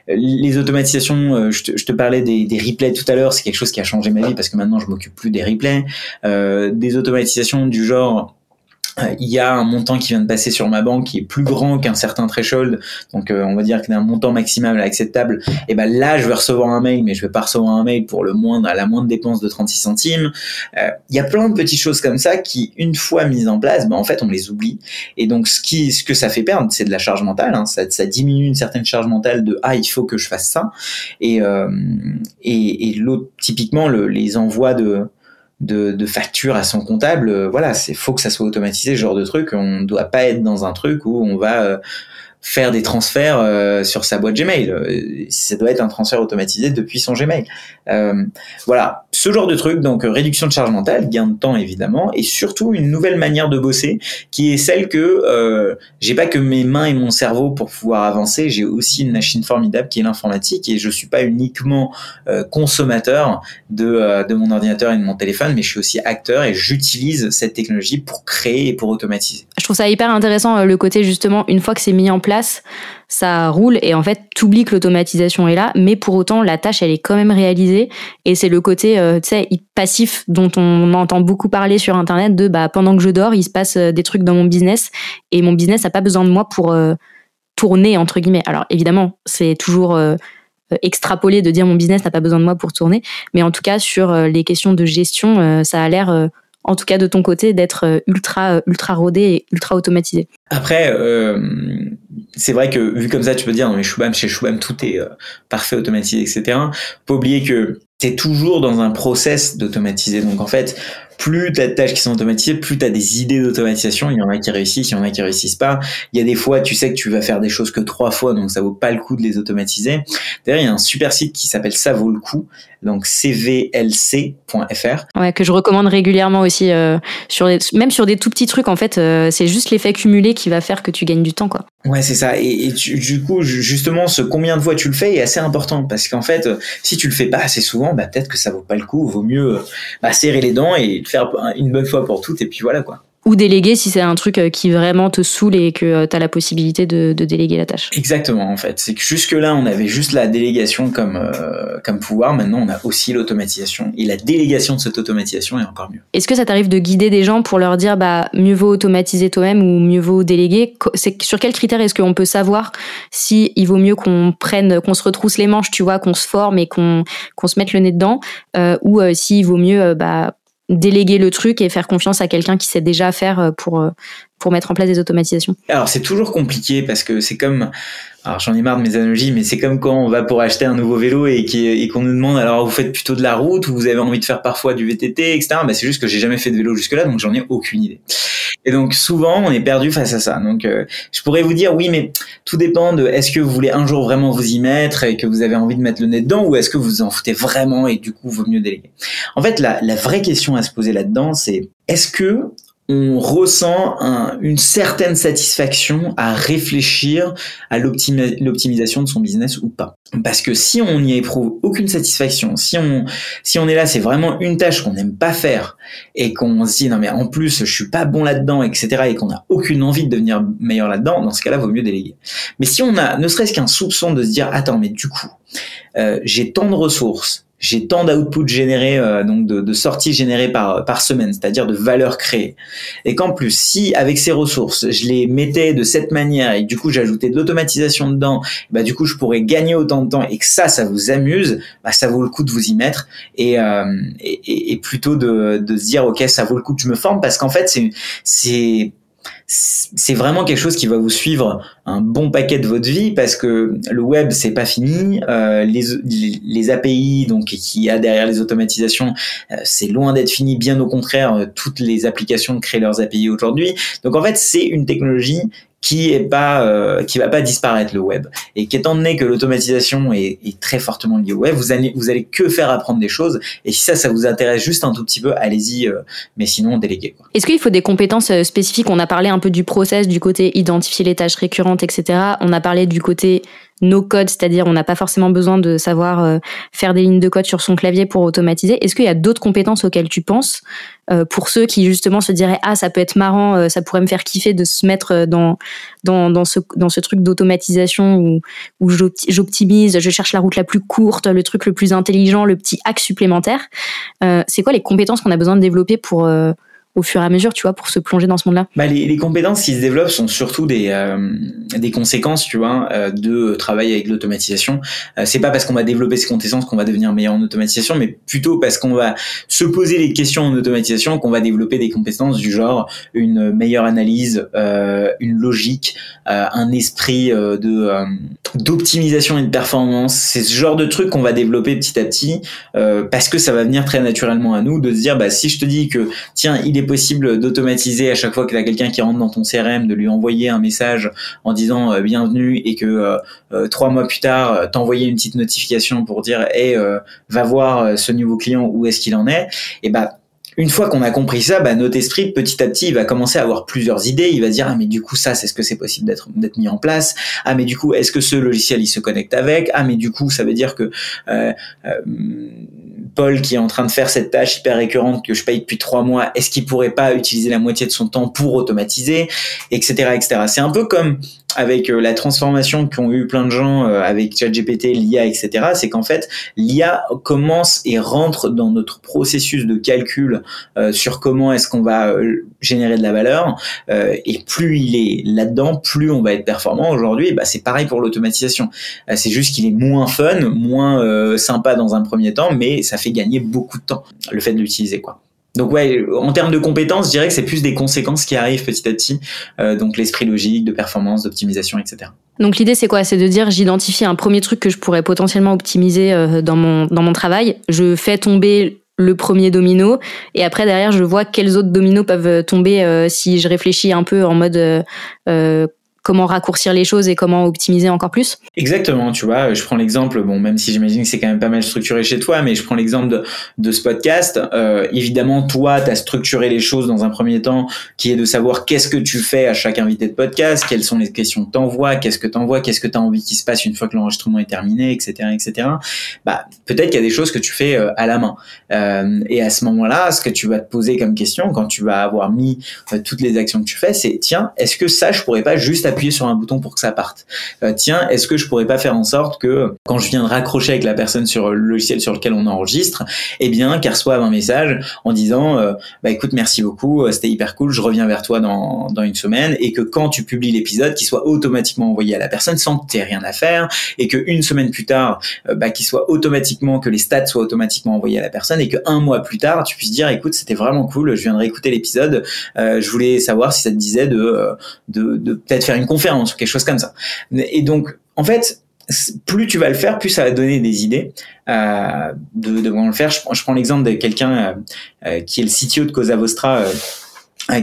les automatisations, euh, je, te, parlais des, replays tout à l'heure, c'est quelque chose qui a changé ma vie parce que maintenant je m'occupe plus des replays. Euh, des automatisations du genre il y a un montant qui vient de passer sur ma banque qui est plus grand qu'un certain threshold, donc euh, on va dire qu'il y a un montant maximal acceptable, et ben là je vais recevoir un mail, mais je vais pas recevoir un mail pour le moindre à la moindre dépense de 36 centimes. Euh, il y a plein de petites choses comme ça qui, une fois mises en place, ben en fait on les oublie. Et donc ce qui, ce que ça fait perdre, c'est de la charge mentale. Hein. Ça, ça, diminue une certaine charge mentale de ah il faut que je fasse ça. Et et, et l'autre typiquement le, les envois de de, de facture à son comptable, euh, voilà, c'est faut que ça soit automatisé, ce genre de truc. On ne doit pas être dans un truc où on va euh, faire des transferts euh, sur sa boîte Gmail. Euh, ça doit être un transfert automatisé depuis son Gmail. Euh, voilà, ce genre de truc. Donc réduction de charge mentale, gain de temps évidemment, et surtout une nouvelle manière de bosser qui est celle que j'ai pas que mes mains et mon cerveau pour pouvoir avancer. J'ai aussi une machine formidable qui est l'informatique et je suis pas uniquement consommateur de de mon ordinateur et de mon téléphone, mais je suis aussi acteur et j'utilise cette technologie pour créer et pour automatiser. Je trouve ça hyper intéressant le côté justement une fois que c'est mis en place, ça roule et en fait, t'oublies que l'automatisation est là, mais pour autant, la tâche, elle est quand même réalisée et c'est le côté, euh, tu sais, passif dont on entend beaucoup parler sur Internet de, bah, pendant que je dors, il se passe euh, des trucs dans mon business et mon business n'a pas besoin de moi pour euh, tourner, entre guillemets. Alors, évidemment, c'est toujours extrapolé de dire mon business n'a pas besoin de moi pour tourner, mais en tout cas, sur les questions de gestion, ça a l'air en tout cas de ton côté, d'être ultra ultra rodé et ultra automatisé. Après, euh, c'est vrai que vu comme ça, tu peux dire, non mais Shubham, chez Shubham, tout est euh, parfait, automatisé, etc. Faut oublier que tu es toujours dans un process d'automatiser. Donc en fait, plus tu as de tâches qui sont automatisées, plus tu as des idées d'automatisation. Il y en a qui réussissent, il y en a qui réussissent pas. Il y a des fois, tu sais que tu vas faire des choses que trois fois, donc ça vaut pas le coup de les automatiser. D'ailleurs, il y a un super site qui s'appelle Ça vaut le coup, donc cvlc.fr. Ouais, que je recommande régulièrement aussi, euh, sur même sur des tout petits trucs. En fait, euh, c'est juste l'effet cumulé qui va faire que tu gagnes du temps, quoi. Ouais, c'est ça. Et, du coup, justement, ce combien de fois tu le fais est assez important parce qu'en fait, si tu le fais pas assez souvent, bah, peut-être que ça vaut pas le coup. Vaut mieux bah, serrer les dents et le faire une bonne fois pour toutes. Et puis voilà, quoi ou déléguer si c'est un truc euh, qui vraiment te saoule et que euh, tu as la possibilité de, déléguer la tâche. Exactement, en fait. C'est que jusque-là, on avait juste la délégation comme, euh, comme pouvoir. Maintenant, on a aussi l'automatisation. Et la délégation de cette automatisation est encore mieux. Est-ce que ça t'arrive de guider des gens pour leur dire, bah, mieux vaut automatiser toi-même ou mieux vaut déléguer? C'est Sur quels critères est-ce qu'on peut savoir si il vaut mieux qu'on prenne, qu'on se retrousse les manches, tu vois, qu'on se forme et qu'on qu'on se mette le nez dedans, ou s'il vaut mieux, bah, déléguer le truc et faire confiance à quelqu'un qui sait déjà faire euh, pour euh, pour mettre en place des automatisations Alors c'est toujours compliqué parce que c'est comme alors j'en ai marre de mes analogies mais c'est comme quand on va pour acheter un nouveau vélo et qu'on nous demande alors vous faites plutôt de la route ou vous avez envie de faire parfois du VTT etc. Bah, c'est juste que j'ai jamais fait de vélo jusque là donc j'en ai aucune idée. Et donc souvent on est perdu face à ça. Donc euh, je pourrais vous dire oui mais tout dépend de est-ce que vous voulez un jour vraiment vous y mettre et que vous avez envie de mettre le nez dedans ou est-ce que vous en foutez vraiment et du coup vaut mieux déléguer. En fait la, la vraie question à se poser là-dedans c'est est-ce que on ressent une certaine satisfaction à réfléchir à l'optimisation de son business ou pas. Parce que si on n'y éprouve aucune satisfaction, si on, si on est là, c'est vraiment une tâche qu'on n'aime pas faire et qu'on se dit non mais en plus je suis pas bon là-dedans, etc. et qu'on n'a aucune envie de devenir meilleur là-dedans, dans ce cas-là, vaut mieux déléguer. Mais si on a ne serait-ce qu'un soupçon de se dire attends mais du coup euh, j'ai tant de ressources, j'ai tant d'output générés, euh, donc de, de, sorties générées par, par semaine, c'est-à-dire de valeur créée. Et qu'en plus, si avec ces ressources, je les mettais de cette manière et du coup j'ajoutais de l'automatisation dedans, bah du coup je pourrais gagner autant de temps et que ça, ça vous amuse, bah ça vaut le coup de vous y mettre et, euh, et, et, plutôt de, de se dire ok ça vaut le coup que je me forme parce qu'en fait c'est c'est vraiment quelque chose qui va vous suivre un bon paquet de votre vie parce que le web c'est pas fini, euh, les, les, API donc qui a derrière les automatisations euh, c'est loin d'être fini, bien au contraire euh, toutes les applications créent leurs API aujourd'hui. Donc en fait c'est une technologie qui est pas euh, qui va pas disparaître le web. Et qu'étant donné que l'automatisation est, très fortement liée au web vous allez vous allez que faire apprendre des choses. Et si ça ça vous intéresse juste un tout petit peu allez-y euh, mais sinon déléguez est-ce qu'il faut des compétences euh, spécifiques? On a parlé un peu du process du côté identifier les tâches récurrentes etc on a parlé du côté no code, c'est-à-dire on n'a pas forcément besoin de savoir euh, faire des lignes de code sur son clavier pour automatiser. Est-ce qu'il y a d'autres compétences auxquelles tu penses euh, pour ceux qui justement se diraient ah ça peut être marrant, euh, ça pourrait me faire kiffer de se mettre dans dans, dans ce dans ce truc d'automatisation où où j'optimise, je cherche la route la plus courte, le truc le plus intelligent, le petit hack supplémentaire. c'est quoi les compétences qu'on a besoin de développer pour au fur et à mesure, tu vois, pour se plonger dans ce monde-là bah, les, les, compétences qui se développent sont surtout des, euh, des conséquences, tu vois, euh, de travailler avec l'automatisation. Euh, c'est pas parce qu'on va développer ces compétences qu'on va devenir meilleur en automatisation, mais plutôt parce qu'on va se poser les questions en automatisation qu'on va développer des compétences du genre une meilleure analyse, une logique, un esprit de d'optimisation et de performance. C'est ce genre de truc qu'on va développer petit à petit euh, parce que ça va venir très naturellement à nous de se dire bah si je te dis que tiens il est possible d'automatiser à chaque fois que tu as quelqu'un qui rentre dans ton CRM de lui envoyer un message en disant euh, bienvenue et que euh, trois mois plus tard t'envoyer une petite notification pour dire hey va voir ce nouveau client où est-ce qu'il en est? Et bah une fois qu'on a compris ça, bah, notre esprit, petit à petit, il va commencer à avoir plusieurs idées. Il va dire, ah, mais du coup, ça, c'est ce que c'est possible d'être, mis en place. Ah, mais du coup, est-ce que ce logiciel, il se connecte avec? Ah, mais du coup, ça veut dire que, euh, euh, Paul qui est en train de faire cette tâche hyper récurrente que je paye depuis trois mois, est-ce qu'il pourrait pas utiliser la moitié de son temps pour automatiser, etc., etc. C'est un peu comme avec euh, la transformation qu'ont eu plein de gens euh, avec ChatGPT, l'IA, etc., c'est qu'en fait, l'IA commence et rentre dans notre processus de calcul euh, sur comment est-ce qu'on va générer de la valeur. et plus il est là-dedans, plus on va être performant. Aujourd'hui, bah, c'est pareil pour l'automatisation. c'est juste qu'il est moins fun, moins sympa dans un premier temps, mais ça fait gagner beaucoup de temps, le fait de l'utiliser, quoi. Donc ouais, en termes de compétences, je dirais que c'est plus des conséquences qui arrivent petit à petit, euh, donc l'esprit logique, de performance, d'optimisation, etc. Donc l'idée c'est quoi? C'est de dire j'identifie un premier truc que je pourrais potentiellement optimiser euh, dans mon dans mon travail, je fais tomber le premier domino et après derrière je vois quels autres dominos peuvent tomber euh, si je réfléchis un peu en mode comment raccourcir les choses et comment optimiser encore plus Exactement, tu vois, je prends l'exemple, bon, même si j'imagine que c'est quand même pas mal structuré chez toi, mais je prends l'exemple de, de ce podcast. Euh, évidemment, toi, tu as structuré les choses dans un premier temps, qui est de savoir qu'est-ce que tu fais à chaque invité de podcast, quelles sont les questions que t'envoies, qu'est-ce que t'envoies, qu'est-ce que tu as envie qu'il se passe une fois que l'enregistrement est terminé, etc., etc. Bah, peut-être qu'il y a des choses que tu fais euh, à la main. Euh, et à ce moment-là, ce que tu vas te poser comme question quand tu vas avoir mis euh, toutes les actions que tu fais, c'est tiens, est-ce que ça, je pourrais pas juste appuyer sur un bouton pour que ça parte. Euh, tiens, est-ce que je pourrais pas faire en sorte que quand je viens de raccrocher avec la personne sur le logiciel sur lequel on enregistre, eh bien, qu'elle reçoive un message en disant, euh, bah écoute, merci beaucoup, euh, c'était hyper cool, je reviens vers toi dans, dans une semaine, et que quand tu publies l'épisode, qu'il soit automatiquement envoyé à la personne sans que tu aies rien à faire, et que une semaine plus tard, bah, qu'il soit automatiquement, que les stats soient automatiquement envoyés à la personne, et que un mois plus tard, tu puisses dire, écoute, c'était vraiment cool, je viendrai écouter l'épisode, je voulais savoir si ça te disait de, de, de peut-être faire une conférence ou quelque chose comme ça. Et donc, en fait, plus tu vas le faire, plus ça va donner des idées euh, de, comment le faire. Je, prends l'exemple de quelqu'un euh, euh, qui est le CTO de Cosa Vostra.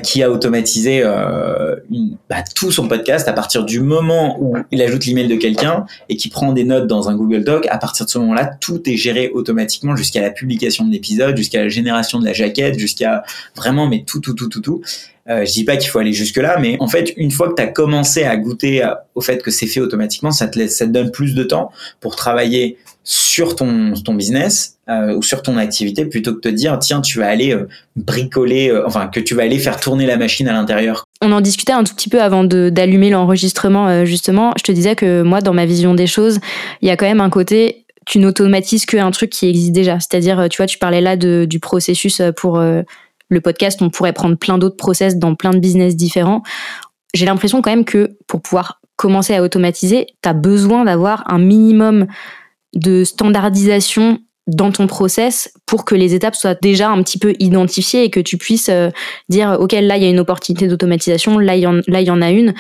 Qui a automatisé bah, tout son podcast à partir du moment où il ajoute l'email de quelqu'un et qui prend des notes dans un Google Doc. À partir de ce moment-là, tout est géré automatiquement jusqu'à la publication de l'épisode, jusqu'à la génération de la jaquette, jusqu'à vraiment mais tout, tout, tout, tout, tout. Euh, je dis pas qu'il faut aller jusque là, mais en fait, une fois que tu as commencé à goûter au fait que c'est fait automatiquement, ça te, laisse, ça te donne plus de temps pour travailler sur ton, ton business euh, ou sur ton activité plutôt que de te dire tiens tu vas aller euh, bricoler euh, enfin que tu vas aller faire tourner la machine à l'intérieur. On en discutait un tout petit peu avant d'allumer l'enregistrement euh, justement. Je te disais que moi dans ma vision des choses, il y a quand même un côté tu n'automatises qu'un truc qui existe déjà. C'est-à-dire tu vois tu parlais là de, du processus pour le podcast, on pourrait prendre plein d'autres process dans plein de business différents. J'ai l'impression quand même que pour pouvoir commencer à automatiser, tu as besoin d'avoir un minimum de standardisation dans ton process pour que les étapes soient déjà un petit peu identifiées et que tu puisses euh, dire ok là il y a une opportunité d'automatisation là il y en a une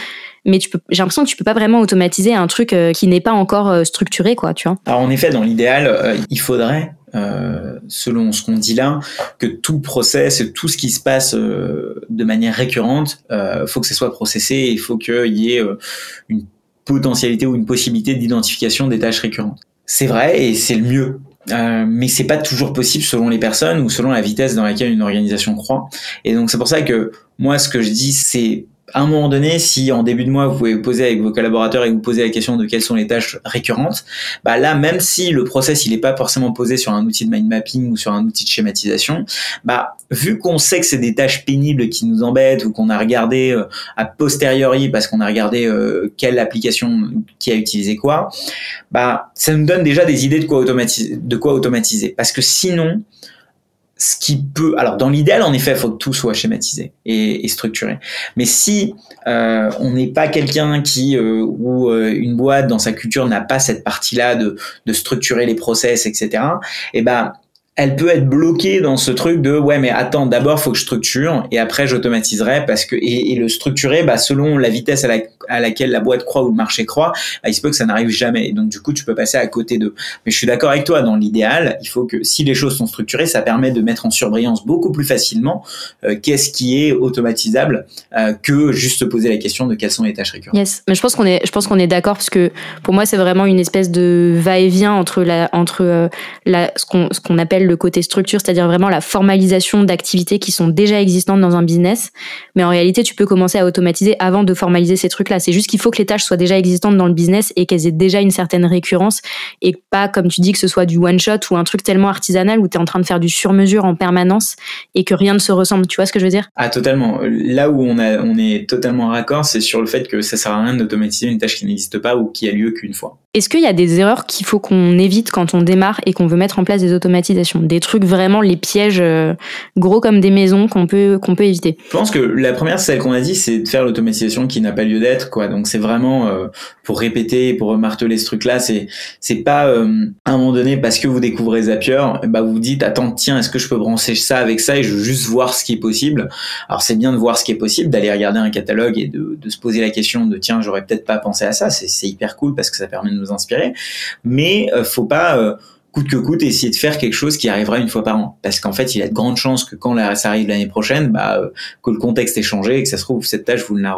mais j'ai l'impression que tu peux pas vraiment automatiser un truc euh, qui n'est pas encore euh, structuré quoi tu vois en effet dans l'idéal il faudrait euh, selon ce qu'on dit là, que tout process, tout ce qui se passe euh, de manière récurrente, euh, faut que ce soit processé et il faut qu'il y ait euh, une potentialité ou une possibilité d'identification des tâches récurrentes. C'est vrai et c'est le mieux. Euh, mais c'est pas toujours possible selon les personnes ou selon la vitesse dans laquelle une organisation croît. Et donc c'est pour ça que moi ce que je dis c'est à un moment donné, si en début de mois vous pouvez poser avec vos collaborateurs et vous poser la question de quelles sont les tâches récurrentes, bah là même si le process il n'est pas forcément posé sur un outil de mind mapping ou sur un outil de schématisation, bah vu qu'on sait que c'est des tâches pénibles qui nous embêtent ou qu'on a regardé euh, a posteriori parce qu'on a regardé euh, quelle application qui a utilisé quoi, bah ça nous donne déjà des idées de quoi automatiser, de quoi automatiser. Parce que sinon ce qui peut, alors dans l'idéal, en effet, il faut que tout soit schématisé et, et structuré. Mais si euh, on n'est pas quelqu'un qui euh, ou euh, une boîte dans sa culture n'a pas cette partie-là de, de structurer les process, etc. Et eh ben elle peut être bloquée dans ce truc de ouais mais attends d'abord faut que je structure et après j'automatiserai parce que et, le structurer bah selon la vitesse à, laquelle la boîte croit ou le marché croit bah, il se peut que ça n'arrive jamais. Et donc du coup tu peux passer à côté d'eux. Mais je suis d'accord avec toi. Dans l'idéal il faut que si les choses sont structurées ça permet de mettre en surbrillance beaucoup plus facilement euh, qu'est-ce qui est automatisable euh, que juste se poser la question de quelles sont les tâches récurrentes. Yes. Mais je pense qu'on est je pense qu'on est d'accord parce que pour moi c'est vraiment une espèce de va-et-vient entre la entre euh, la ce qu'on ce qu'on appelle le côté structure, c'est-à-dire vraiment la formalisation d'activités qui sont déjà existantes dans un business. Mais en réalité, tu peux commencer à automatiser avant de formaliser ces trucs-là. C'est juste qu'il faut que les tâches soient déjà existantes dans le business et qu'elles aient déjà une certaine récurrence et pas, comme tu dis, que ce soit du one-shot ou un truc tellement artisanal où tu es en train de faire du sur-mesure en permanence et que rien ne se ressemble. Tu vois ce que je veux dire? Ah, totalement. Là où on, a, on est totalement raccord, c'est sur le fait que ça sert à rien d'automatiser une tâche qui n'existe pas ou qui a lieu qu'une fois. Est-ce qu'il y a des erreurs qu'il faut qu'on évite quand on démarre et qu'on veut mettre en place des automatisations? Des trucs vraiment les pièges euh, gros comme des maisons qu'on peut qu'on peut éviter Je pense que la première, celle qu'on a dit, c'est de faire l'automatisation qui n'a pas lieu d'être, quoi. Donc c'est vraiment euh, pour répéter, pour marteler ce truc-là. C'est c'est pas euh, à un moment donné parce que vous découvrez Zapier, bah vous vous dites attends tiens est-ce que je peux brancher ça avec ça et je veux juste voir ce qui est possible. Alors c'est bien de voir ce qui est possible, d'aller regarder un catalogue et de, de se poser la question de tiens j'aurais peut-être pas pensé à ça. C'est hyper cool parce que ça permet de nous inspirer. Mais euh, faut pas euh, coûte que coûte essayer de faire quelque chose qui arrivera une fois par an. Parce qu'en fait il y a de grandes chances que quand ça arrive l'année prochaine bah euh, que le contexte ait changé et que ça se trouve cette tâche vous ne la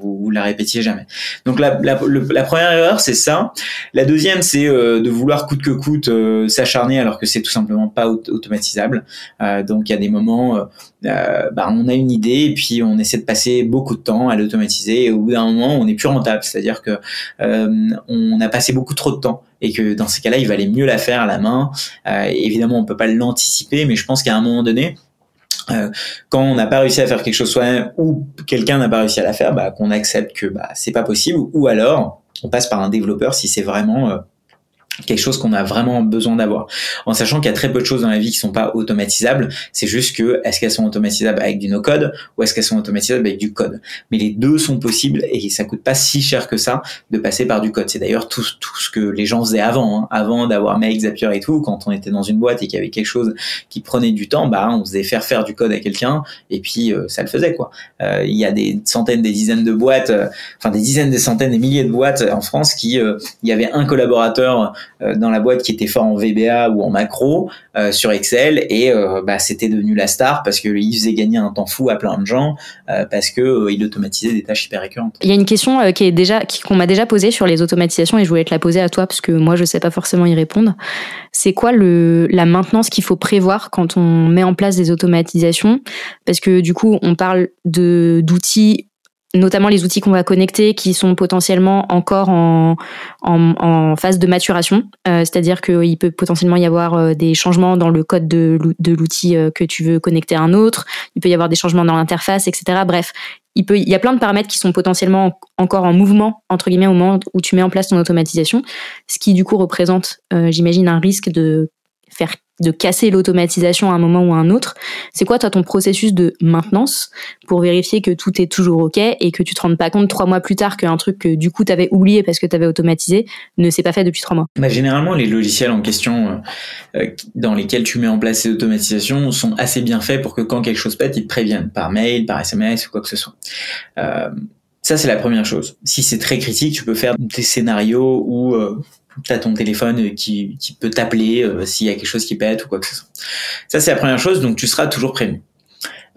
vous, la répétiez jamais. Donc la, la, la première erreur c'est ça. La deuxième c'est de vouloir coûte que coûte s'acharner alors que c'est tout simplement pas automatisable. Donc il y a des moments euh, bah, on a une idée et puis on essaie de passer beaucoup de temps à l'automatiser et au bout d'un moment on n'est plus rentable. C'est-à-dire que euh, on a passé beaucoup trop de temps et que dans ces cas-là il valait mieux la faire à la main. Euh, évidemment on peut pas l'anticiper mais je pense qu'à un moment donné quand on n'a pas réussi à faire quelque chose soi-même ou quelqu'un n'a pas réussi à la faire, bah, qu'on accepte que bah, c'est pas possible, ou alors on passe par un développeur si c'est vraiment quelque chose qu'on a vraiment besoin d'avoir. En sachant qu'il y a très peu de choses dans la vie qui sont pas automatisables, c'est juste que est-ce qu'elles sont automatisables avec du no-code ou est-ce qu'elles sont automatisables avec du code? Mais les deux sont possibles et ça coûte pas si cher que ça de passer par du code. C'est d'ailleurs tout, tout ce que les gens faisaient avant, hein. avant d'avoir Make, Zapier et tout. Quand on était dans une boîte et qu'il y avait quelque chose qui prenait du temps, bah on faisait faire faire du code à quelqu'un et puis euh, ça le faisait quoi. Euh, il y a des centaines, des dizaines de boîtes, euh, enfin des dizaines, des centaines, des milliers de boîtes en France qui il y avait un collaborateur euh, dans la boîte qui était fort en VBA ou en macro euh, sur Excel et euh, bah, c'était devenu la star parce qu'il faisait gagner un temps fou à plein de gens parce que il automatisait des tâches hyper récurrentes. Il y a une question qui est déjà qu'on m'a déjà posée sur les automatisations et je voulais te la poser à toi parce que moi je sais pas forcément y répondre. C'est quoi le la maintenance qu'il faut prévoir quand on met en place des automatisations? Parce que du coup on parle de d'outils notamment les outils qu'on va connecter qui sont potentiellement encore en, en, phase de maturation. Euh, C'est-à-dire qu'il peut potentiellement y avoir euh, des changements dans le code de, l'outil euh, que tu veux connecter à un autre. Il peut y avoir des changements dans l'interface, etc. Bref, il, peut, il y a plein de paramètres qui sont potentiellement encore en mouvement, entre guillemets, au moment où tu mets en place ton automatisation. Ce qui, du coup, représente, j'imagine, un risque de faire de casser l'automatisation à un moment ou à un autre. C'est quoi toi ton processus de maintenance pour vérifier que tout est toujours ok et que tu te rendes pas compte trois mois plus tard qu'un truc que du coup tu avais oublié parce que tu avais automatisé ne s'est pas fait depuis trois mois? Bah, Généralement les logiciels en question euh, euh, dans lesquels tu mets en place ces automatisations sont assez bien faits pour que quand quelque chose pète ils te préviennent par mail, par SMS ou quoi que ce soit. Euh, ça c'est la première chose. Si c'est très critique, tu peux faire des scénarios où tu as ton téléphone qui, qui peut t'appeler euh, s'il y a quelque chose qui pète ou quoi que ce soit. Ça, c'est la première chose, donc tu seras toujours prévenu.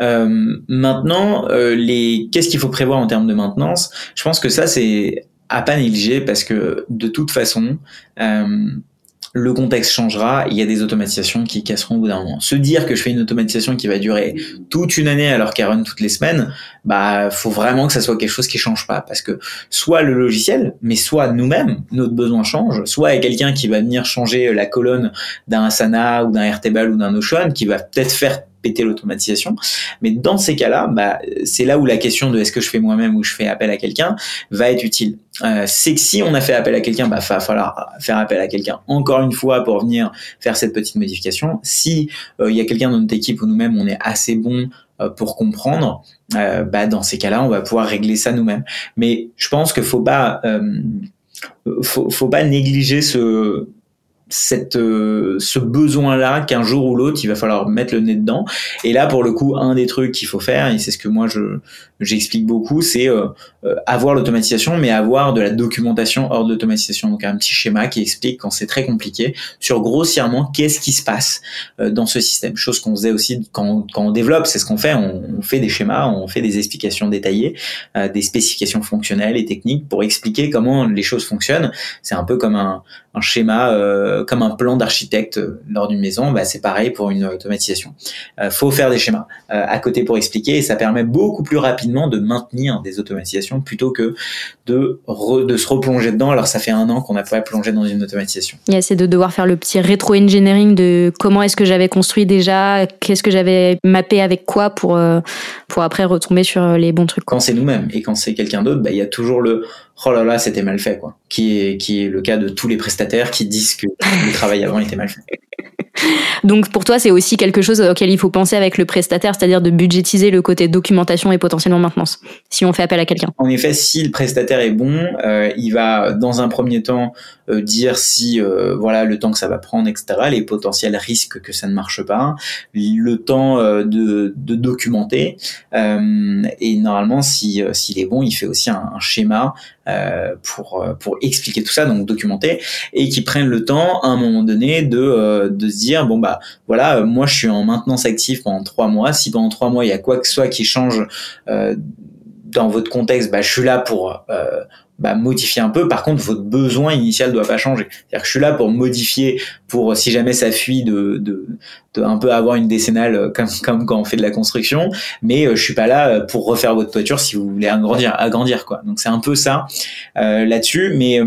Euh, maintenant, euh, les qu'est-ce qu'il faut prévoir en termes de maintenance? Je pense que ça, c'est à pas négliger parce que de toute façon, euh, le contexte changera, il y a des automatisations qui casseront au bout d'un moment. Se dire que je fais une automatisation qui va durer toute une année alors qu'elle run toutes les semaines, bah faut vraiment que ça soit quelque chose qui change pas parce que soit le logiciel, mais soit nous-mêmes, notre besoin change, soit il y a quelqu'un qui va venir changer la colonne d'un Asana ou d'un Airtable ou d'un Notion qui va peut-être faire péter l'automatisation. Mais dans ces cas-là, bah, c'est là où la question de est-ce que je fais moi-même ou je fais appel à quelqu'un va être utile. Euh, c'est que si on a fait appel à quelqu'un, bah, va falloir faire appel à quelqu'un encore une fois pour venir faire cette petite modification. Si euh, il y a quelqu'un dans notre équipe ou nous-mêmes, on est assez bon pour comprendre, euh, bah, dans ces cas-là, on va pouvoir régler ça nous-mêmes. Mais je pense qu'il faut pas, faut, faut pas négliger ce cette euh, ce besoin là qu'un jour ou l'autre il va falloir mettre le nez dedans. Et là pour le coup un des trucs qu'il faut faire et c'est ce que moi je j'explique beaucoup c'est euh, euh, avoir l'automatisation mais avoir de la documentation hors d'automatisation donc un petit schéma qui explique quand c'est très compliqué sur grossièrement qu'est-ce qui se passe dans ce système. Chose qu'on faisait aussi quand, quand on développe c'est ce qu'on fait. On, on, fait des schémas on fait des explications détaillées des spécifications fonctionnelles et techniques pour expliquer comment les choses fonctionnent. C'est un peu comme un, un schéma euh, comme un plan d'architecte lors d'une maison, bah, c'est pareil pour une automatisation. Euh, faut faire des schémas euh, à côté pour expliquer et ça permet beaucoup plus rapidement de maintenir des automatisations plutôt que de, de se replonger dedans. Alors ça fait un an qu'on n'a pas plongé dans une automatisation. Il c'est de devoir faire le petit rétro-engineering de comment est-ce que j'avais construit déjà, qu'est-ce que j'avais mappé avec quoi pour, euh, pour après retomber sur les bons trucs. Quand c'est nous-mêmes et quand c'est quelqu'un d'autre, bah, il y a toujours le oh là là, c'était mal fait, quoi. Qui est, qui est le cas de tous les prestataires qui disent que le travail avant était mal fait. Donc pour toi, c'est aussi quelque chose auquel il faut penser avec le prestataire, c'est-à-dire de budgétiser le côté documentation et potentiellement maintenance, si on fait appel à quelqu'un. En effet, si le prestataire est bon, euh, il va dans un premier temps euh, dire si euh, voilà le temps que ça va prendre, etc., les potentiels risques que ça ne marche pas, le temps de, de, documenter, et normalement, si s'il est bon, il fait aussi un, un schéma pour pour expliquer tout ça, donc documenter, et qui prennent le temps à un moment donné de de se dire bon bah voilà, moi je suis en maintenance active pendant trois mois. Si pendant trois mois il y a quoi que ce soit qui change euh, dans votre contexte, bah, je suis là pour euh, bah, modifier un peu. Par contre, votre besoin initial doit pas changer. C'est-à-dire que je suis là pour modifier, pour si jamais ça fuit de, de, de un peu avoir une décennale euh, comme, comme quand on fait de la construction, mais euh, je suis pas là euh, pour refaire votre toiture si vous voulez agrandir, agrandir quoi. Donc c'est un peu ça euh, là-dessus, mais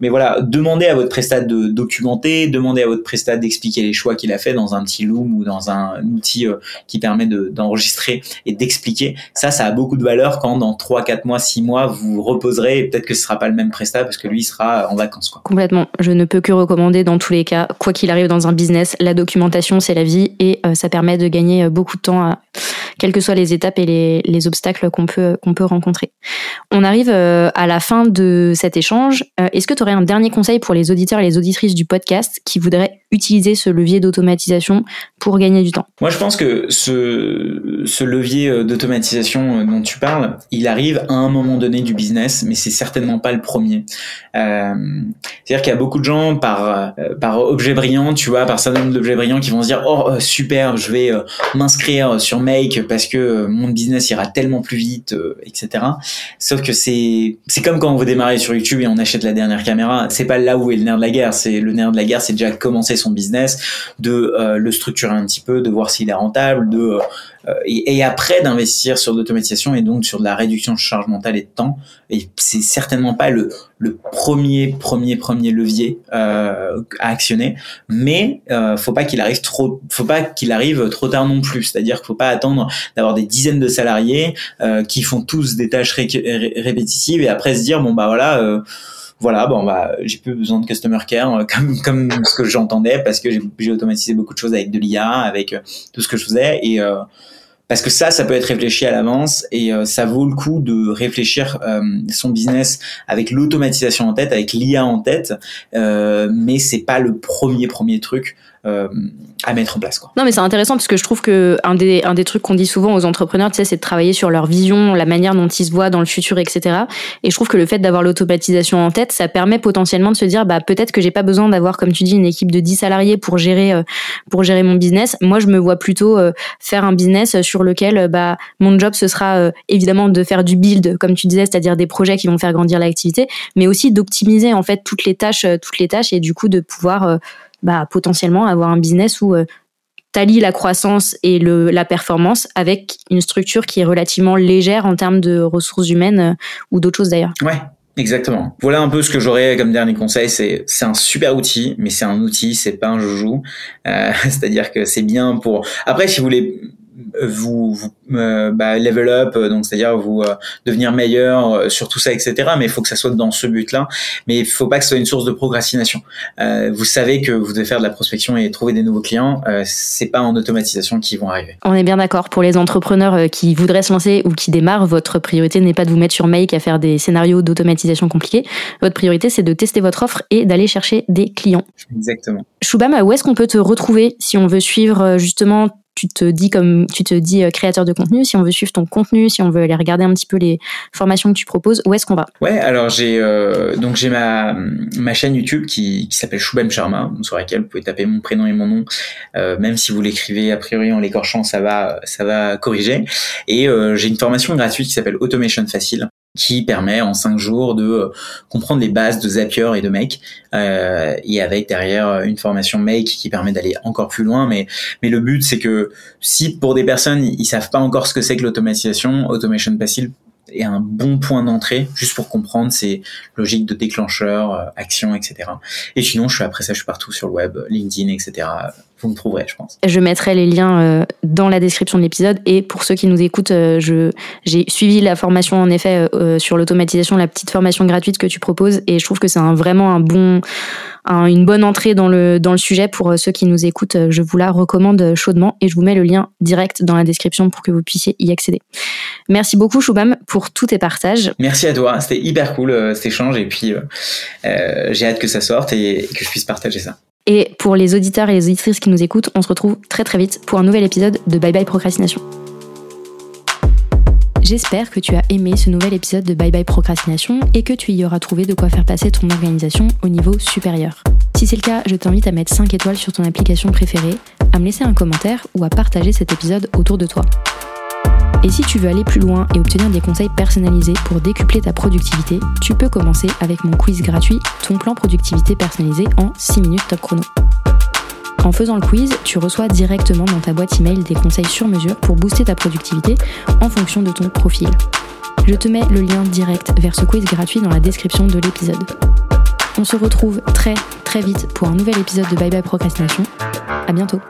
mais voilà, demandez à votre prestat de documenter, demandez à votre prestat d'expliquer les choix qu'il a fait dans un petit loom ou dans un, outil qui permet d'enregistrer et d'expliquer. Ça, ça a beaucoup de valeur quand dans 3, 4 mois, 6 mois, vous reposerez et peut-être que ce sera pas le même prestat parce que lui il sera en vacances quoi. Complètement. Je ne peux que recommander dans tous les cas, quoi qu'il arrive dans un business, la documentation c'est la vie et euh, ça permet de gagner euh, beaucoup de temps, quelles que soient les étapes et les, les obstacles qu'on peut, qu'on peut rencontrer. On arrive euh, à la fin de cet échange. Est-ce que tu aurais un dernier conseil pour les auditeurs et les auditrices du podcast qui voudraient utiliser ce levier d'automatisation pour gagner du temps? Moi, je pense que ce, ce levier d'automatisation dont tu parles, il arrive à un moment donné du business, mais c'est certainement pas le premier. Euh, C'est-à-dire qu'il y a beaucoup de gens par, par objet brillant, tu vois, par syndrome d'objet brillant qui vont se dire, oh, euh, super, je vais euh, m'inscrire sur Make parce que euh, mon business ira tellement plus vite, etc. Sauf que c'est c'est comme quand on veut démarrer sur YouTube et on achète la dernière caméra. C'est pas là où est le nerf de la guerre. C'est le nerf de la guerre, c'est déjà commencer son business, de le structurer un petit peu, de voir s'il est rentable, de euh, et, et, après d'investir sur l'automatisation et donc sur de la réduction de charge mentale et de temps. Et c'est certainement pas le, le premier, premier, premier levier euh, à actionner, mais euh, faut pas qu'il arrive trop, faut pas qu'il arrive trop tard non plus. C'est-à-dire qu'il faut pas attendre d'avoir des dizaines de salariés euh, qui font tous des tâches répétitives et après se dire bon bah voilà. Euh, voilà, bon bah j'ai plus besoin de customer care euh, comme comme ce que j'entendais parce que j'ai automatisé beaucoup de choses avec de l'IA, avec euh, tout ce que je faisais et euh, parce que ça, ça peut être réfléchi à l'avance et euh, ça vaut le coup de réfléchir euh, son business avec l'automatisation en tête, avec l'IA en tête, euh, mais c'est pas le premier premier truc euh, à mettre en place. Non, mais c'est intéressant parce que je trouve que un des, un des trucs qu'on dit souvent aux entrepreneurs, tu sais, c'est de travailler sur leur vision, la manière dont ils se voient dans le futur, etc. Et je trouve que le fait d'avoir l'automatisation en tête, ça permet potentiellement de se dire, bah, peut-être que j'ai pas besoin d'avoir, comme tu dis, une équipe de 10 salariés pour gérer, euh, pour gérer mon business. Moi, je me vois plutôt euh, faire un business sur lequel, bah, mon job, ce sera évidemment de faire du build, comme tu disais, c'est-à-dire des projets qui vont faire grandir l'activité, mais aussi d'optimiser, en fait, toutes les tâches, toutes les tâches et du coup, de pouvoir, bah, potentiellement avoir un business où euh, tu allies la croissance et le, la performance avec une structure qui est relativement légère en termes de ressources humaines euh, ou d'autres choses d'ailleurs. Ouais, Exactement. Voilà un peu ce que j'aurais comme dernier conseil. C'est c'est un super outil, mais c'est un outil, c'est pas un joujou. Euh, C'est-à-dire que c'est bien pour. Après, si vous voulez vous, vous bah, level up, donc c'est-à-dire vous devenir meilleur sur tout ça, etc. Mais il faut que ça soit dans ce but-là. Mais il faut pas que ce soit une source de procrastination. vous savez que vous devez faire de la prospection et trouver des nouveaux clients. c'est pas en automatisation qu'ils vont arriver. On est bien d'accord. Pour les entrepreneurs qui voudraient se lancer ou qui démarrent, votre priorité n'est pas de vous mettre sur Make à faire des scénarios d'automatisation compliqués. Votre priorité, c'est de tester votre offre et d'aller chercher des clients. Exactement. Shubham, où est-ce qu'on peut te retrouver si on veut suivre euh, justement tu te dis comme tu te dis euh, créateur de contenu, si on veut suivre ton contenu, si on veut aller regarder un petit peu les formations que tu proposes, où est-ce qu'on va? Ouais, alors j'ai euh, donc j'ai ma ma chaîne YouTube qui, qui s'appelle Shubham Sharma, sur laquelle vous pouvez taper mon prénom et mon nom, même si vous l'écrivez a priori en l'écorchant, ça va ça va corriger. Et j'ai une formation gratuite qui s'appelle Automation Facile qui permet en cinq jours de euh, comprendre les bases de Zapier et de Make euh, et avec derrière une formation Make qui permet d'aller encore plus loin mais mais le but c'est que si pour des personnes ils savent pas encore ce que c'est que l'automatisation Automation Facile est un bon point d'entrée juste pour comprendre ces logiques de déclencheur, euh, action, etc. Et sinon, je suis après ça, je suis partout sur le web, LinkedIn, etc. Vous me trouverez, je pense. Je mettrai les liens euh, dans la description de l'épisode. Et pour ceux qui nous écoutent, euh, je j'ai suivi la formation en effet sur l'automatisation, la petite formation gratuite que tu proposes, et je trouve que c'est un, vraiment un bon une bonne entrée dans le, dans le sujet pour euh, ceux qui nous écoutent. Euh, je vous la recommande euh, chaudement et je vous mets le lien direct dans la description pour que vous puissiez y accéder. Merci beaucoup Choubam pour tous tes partages. Merci à toi, c'était hyper cool cet échange et puis j'ai hâte que ça sorte et que je puisse partager ça. Et pour les auditeurs et les auditrices qui nous écoutent, on se retrouve très très vite pour un nouvel épisode de Bye Bye Procrastination. J'espère que tu as aimé ce nouvel épisode de Bye Bye Procrastination et que tu y auras trouvé de quoi faire passer ton organisation au niveau supérieur. Si c'est le cas, je t'invite à mettre 5 étoiles sur ton application préférée, à me laisser un commentaire ou à partager cet épisode autour de toi. Et si tu veux aller plus loin et obtenir des conseils personnalisés pour décupler ta productivité, tu peux commencer avec mon quiz gratuit Ton plan productivité personnalisé en 6 minutes top chrono. En faisant le quiz, tu reçois directement dans ta boîte email des conseils sur mesure pour booster ta productivité en fonction de ton profil. Je te mets le lien direct vers ce quiz gratuit dans la description de l'épisode. On se retrouve très très vite pour un nouvel épisode de Bye Bye Procrastination. À bientôt.